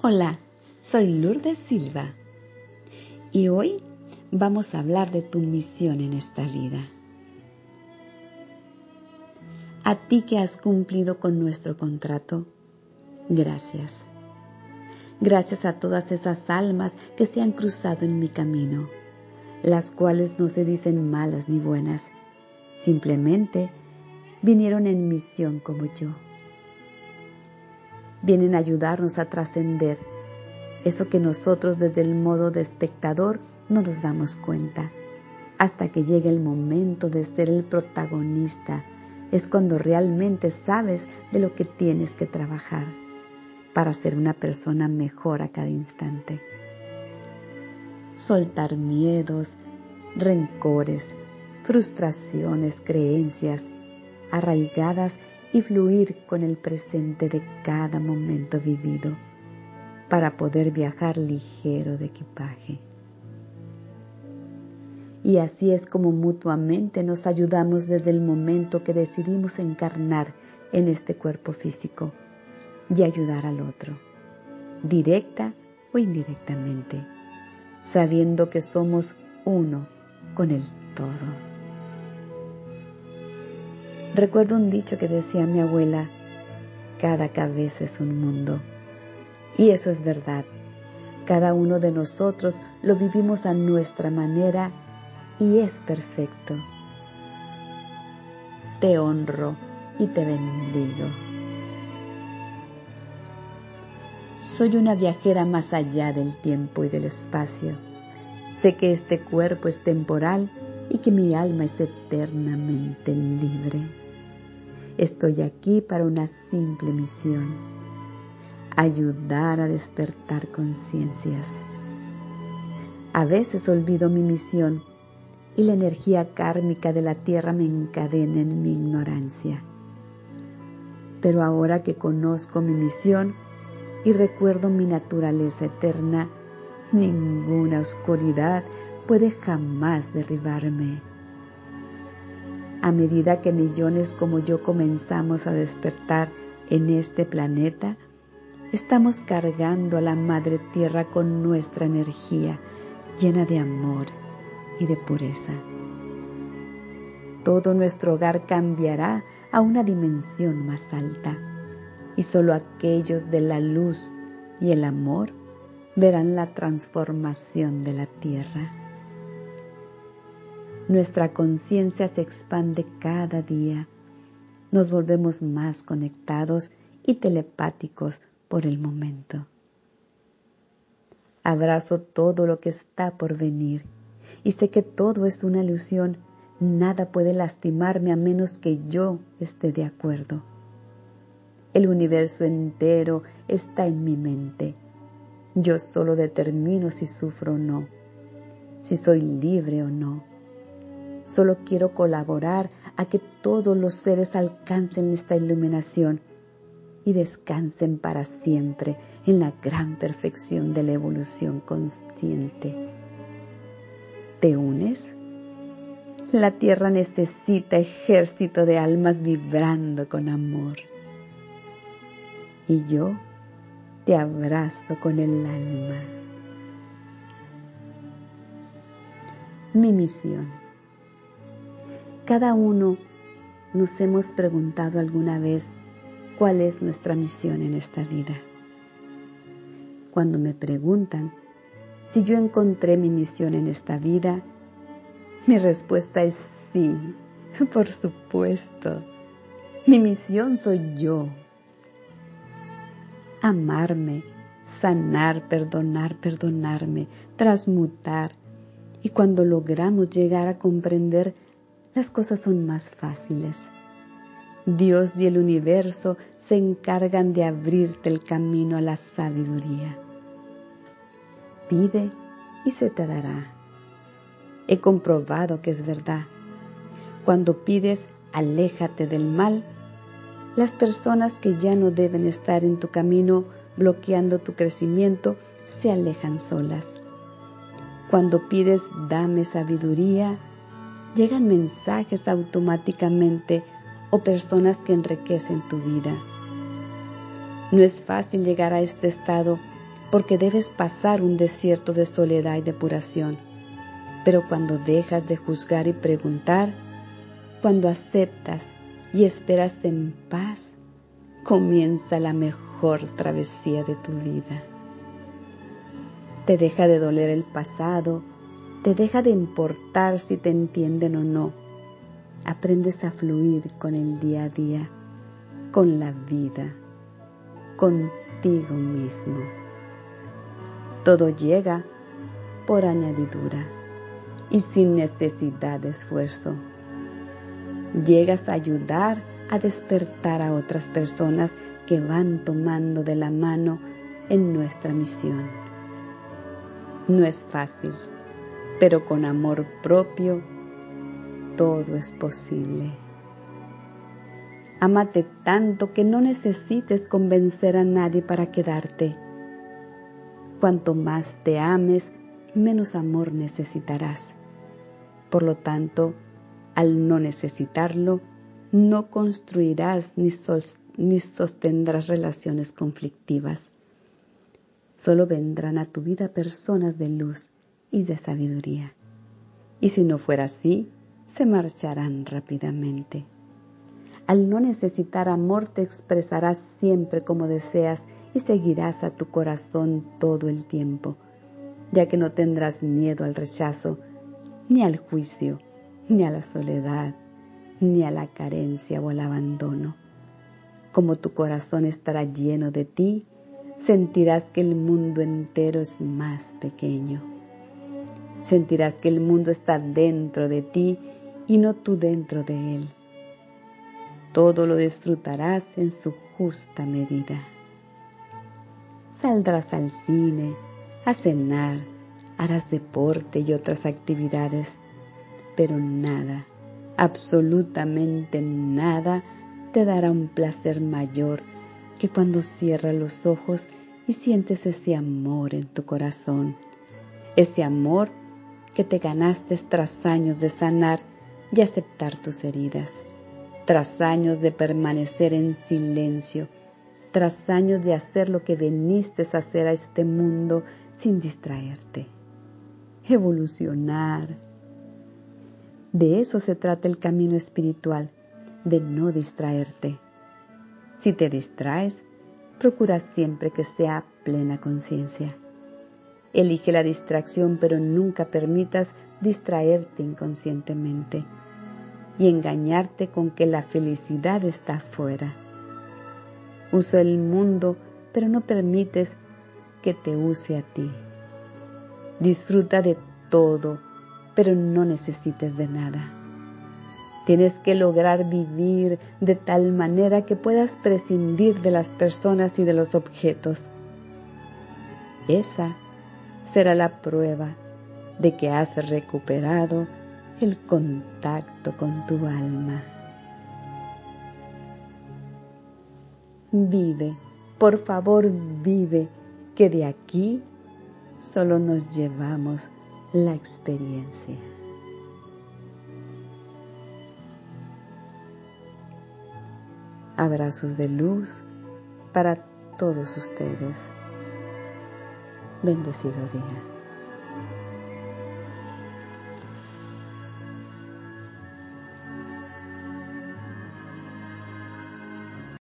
Hola, soy Lourdes Silva y hoy vamos a hablar de tu misión en esta vida. A ti que has cumplido con nuestro contrato, gracias. Gracias a todas esas almas que se han cruzado en mi camino, las cuales no se dicen malas ni buenas, simplemente vinieron en misión como yo vienen a ayudarnos a trascender eso que nosotros desde el modo de espectador no nos damos cuenta. Hasta que llegue el momento de ser el protagonista, es cuando realmente sabes de lo que tienes que trabajar para ser una persona mejor a cada instante. Soltar miedos, rencores, frustraciones, creencias arraigadas y fluir con el presente de cada momento vivido para poder viajar ligero de equipaje. Y así es como mutuamente nos ayudamos desde el momento que decidimos encarnar en este cuerpo físico y ayudar al otro, directa o indirectamente, sabiendo que somos uno con el todo. Recuerdo un dicho que decía mi abuela, cada cabeza es un mundo. Y eso es verdad. Cada uno de nosotros lo vivimos a nuestra manera y es perfecto. Te honro y te bendigo. Soy una viajera más allá del tiempo y del espacio. Sé que este cuerpo es temporal y que mi alma es eternamente libre. Estoy aquí para una simple misión, ayudar a despertar conciencias. A veces olvido mi misión y la energía kármica de la tierra me encadena en mi ignorancia. Pero ahora que conozco mi misión y recuerdo mi naturaleza eterna, ninguna oscuridad puede jamás derribarme. A medida que millones como yo comenzamos a despertar en este planeta, estamos cargando a la Madre Tierra con nuestra energía llena de amor y de pureza. Todo nuestro hogar cambiará a una dimensión más alta y solo aquellos de la luz y el amor verán la transformación de la tierra. Nuestra conciencia se expande cada día. Nos volvemos más conectados y telepáticos por el momento. Abrazo todo lo que está por venir y sé que todo es una ilusión. Nada puede lastimarme a menos que yo esté de acuerdo. El universo entero está en mi mente. Yo solo determino si sufro o no, si soy libre o no Solo quiero colaborar a que todos los seres alcancen esta iluminación y descansen para siempre en la gran perfección de la evolución consciente. ¿Te unes? La tierra necesita ejército de almas vibrando con amor. Y yo te abrazo con el alma. Mi misión cada uno nos hemos preguntado alguna vez cuál es nuestra misión en esta vida. Cuando me preguntan si yo encontré mi misión en esta vida, mi respuesta es sí, por supuesto. Mi misión soy yo. Amarme, sanar, perdonar, perdonarme, transmutar. Y cuando logramos llegar a comprender las cosas son más fáciles. Dios y el universo se encargan de abrirte el camino a la sabiduría. Pide y se te dará. He comprobado que es verdad. Cuando pides, aléjate del mal. Las personas que ya no deben estar en tu camino bloqueando tu crecimiento se alejan solas. Cuando pides, dame sabiduría, llegan mensajes automáticamente o personas que enriquecen tu vida. No es fácil llegar a este estado porque debes pasar un desierto de soledad y depuración. Pero cuando dejas de juzgar y preguntar, cuando aceptas y esperas en paz, comienza la mejor travesía de tu vida. Te deja de doler el pasado, te deja de importar si te entienden o no. Aprendes a fluir con el día a día, con la vida, contigo mismo. Todo llega por añadidura y sin necesidad de esfuerzo. Llegas a ayudar a despertar a otras personas que van tomando de la mano en nuestra misión. No es fácil, pero con amor propio todo es posible. Amate tanto que no necesites convencer a nadie para quedarte. Cuanto más te ames, menos amor necesitarás. Por lo tanto, al no necesitarlo, no construirás ni, ni sostendrás relaciones conflictivas. Solo vendrán a tu vida personas de luz y de sabiduría. Y si no fuera así, se marcharán rápidamente. Al no necesitar amor te expresarás siempre como deseas y seguirás a tu corazón todo el tiempo, ya que no tendrás miedo al rechazo, ni al juicio, ni a la soledad, ni a la carencia o al abandono. Como tu corazón estará lleno de ti, sentirás que el mundo entero es más pequeño. Sentirás que el mundo está dentro de ti y no tú dentro de él. Todo lo disfrutarás en su justa medida. Saldrás al cine, a cenar, harás deporte y otras actividades pero nada, absolutamente nada te dará un placer mayor que cuando cierras los ojos y sientes ese amor en tu corazón, ese amor que te ganaste tras años de sanar y aceptar tus heridas, tras años de permanecer en silencio, tras años de hacer lo que viniste a hacer a este mundo sin distraerte, evolucionar, de eso se trata el camino espiritual, de no distraerte. Si te distraes, procura siempre que sea plena conciencia. Elige la distracción, pero nunca permitas distraerte inconscientemente y engañarte con que la felicidad está afuera. Usa el mundo, pero no permites que te use a ti. Disfruta de todo pero no necesites de nada. Tienes que lograr vivir de tal manera que puedas prescindir de las personas y de los objetos. Esa será la prueba de que has recuperado el contacto con tu alma. Vive, por favor vive, que de aquí solo nos llevamos la experiencia. Abrazos de luz para todos ustedes. Bendecido día.